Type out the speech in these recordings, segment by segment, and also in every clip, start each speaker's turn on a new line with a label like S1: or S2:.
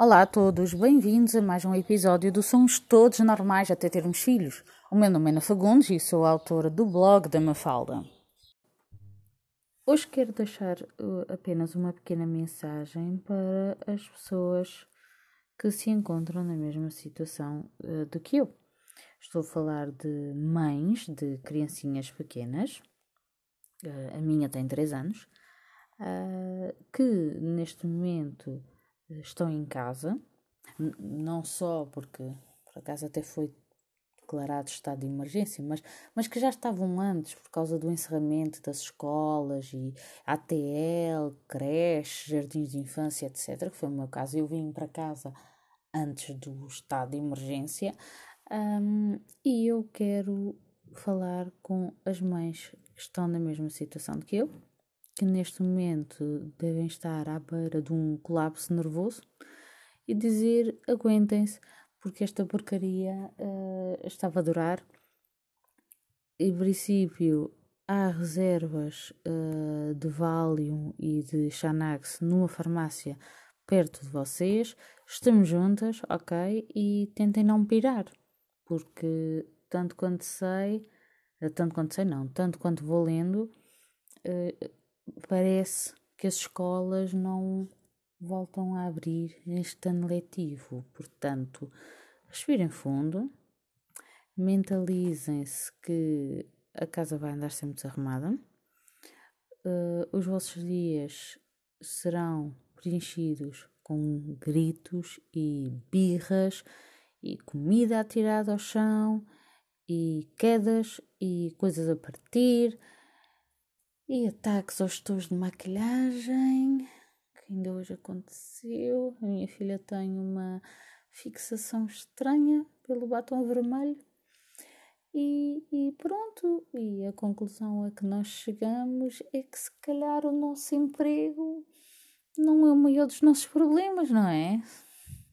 S1: Olá a todos, bem-vindos a mais um episódio do Somos Todos Normais até termos filhos. O meu nome é Ana Fagundes e sou autora do blog da Mafalda. Hoje quero deixar uh, apenas uma pequena mensagem para as pessoas que se encontram na mesma situação uh, do que eu. Estou a falar de mães de criancinhas pequenas, uh, a minha tem 3 anos, que neste momento estão em casa, não só porque por acaso até foi declarado estado de emergência, mas, mas que já estavam antes por causa do encerramento das escolas e ATL, creche, jardins de infância, etc., que foi o meu caso. Eu vim para casa antes do estado de emergência um, e eu quero falar com as mães que estão na mesma situação que eu, que neste momento devem estar à beira de um colapso nervoso e dizer aguentem-se porque esta porcaria uh, estava a durar. Em princípio, há reservas uh, de Valium e de Xanax numa farmácia perto de vocês. Estamos juntas, ok? E tentem não pirar, porque tanto quanto sei, eh, tanto quanto sei não, tanto quanto vou lendo, uh, parece que as escolas não voltam a abrir este ano letivo. Portanto, respirem fundo, mentalizem-se que a casa vai andar sempre desarrumada, uh, os vossos dias serão preenchidos com gritos e birras e comida atirada ao chão e quedas e coisas a partir e ataques aos tons de maquilhagem, que ainda hoje aconteceu. A minha filha tem uma fixação estranha pelo batom vermelho. E, e, pronto, e a conclusão a que nós chegamos é que se calhar o nosso emprego não é o maior dos nossos problemas, não é?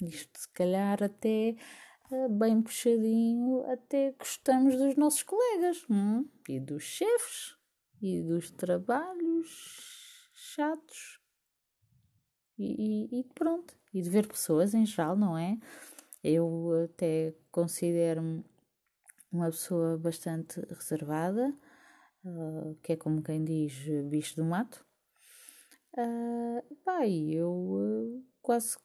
S1: Isto se calhar até eh, bem puxadinho, até gostamos dos nossos colegas hum? e dos chefes e dos trabalhos chatos e, e, e, pronto. E de ver pessoas em geral, não é? Eu até considero-me uma pessoa bastante reservada, uh, que é como quem diz bicho do mato. Uh, eu uh, quase,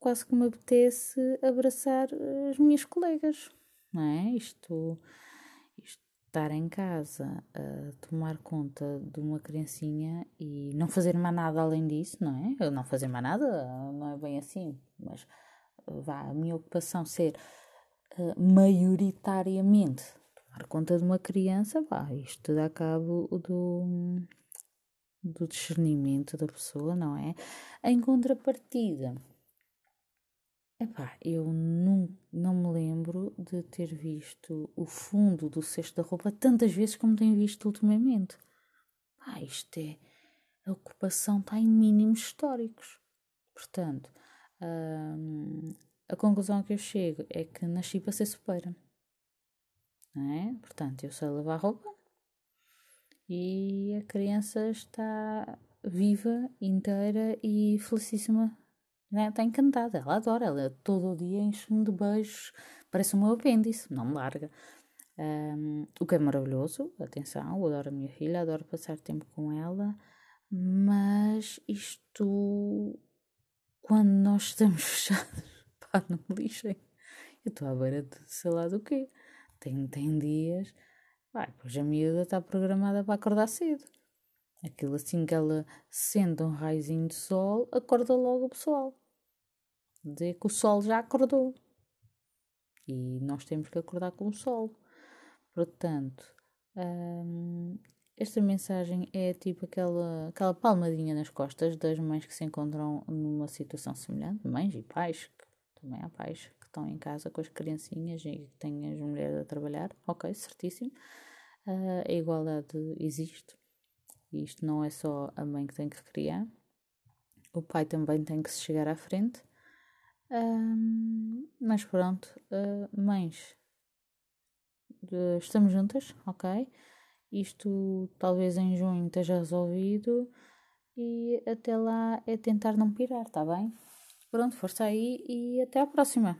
S1: quase que me apetece abraçar as minhas colegas, não é? Isto estar em casa a tomar conta de uma criancinha e não fazer mais nada além disso, não é? Não fazer mais nada não é bem assim, mas vá, a minha ocupação ser uh, maioritariamente tomar conta de uma criança, vá, isto dá cabo do, do discernimento da pessoa, não é? Em contrapartida, Epá, eu não, não me lembro de ter visto o fundo do cesto da roupa tantas vezes como tenho visto ultimamente. Ah, isto é. A ocupação está em mínimos históricos. Portanto, hum, a conclusão a que eu chego é que nasci para ser sopeira. É? Portanto, eu sei lavar roupa e a criança está viva, inteira e felicíssima né? Está encantada, ela adora, ela todo o dia enche-me de beijos, parece o meu apêndice, não me larga. Um, o que é maravilhoso, atenção, eu adoro a minha filha, adoro passar tempo com ela, mas isto, quando nós estamos fechados, pá, não me lixem. Eu estou à beira de sei lá do quê. Tem, tem dias, vai, pois a miúda está programada para acordar cedo. Aquilo assim que ela sente um raizinho de sol, acorda logo o pessoal dizer que o sol já acordou. E nós temos que acordar com o sol. Portanto, hum, esta mensagem é tipo aquela, aquela palmadinha nas costas das mães que se encontram numa situação semelhante, mães e pais, que também há pais que estão em casa com as criancinhas e que têm as mulheres a trabalhar. Ok, certíssimo. Uh, a igualdade existe. E isto não é só a mãe que tem que criar, o pai também tem que se chegar à frente um, mas pronto, uh, mães, estamos juntas, ok? Isto talvez em junho esteja resolvido e até lá é tentar não pirar, tá bem? pronto, força aí e até à próxima.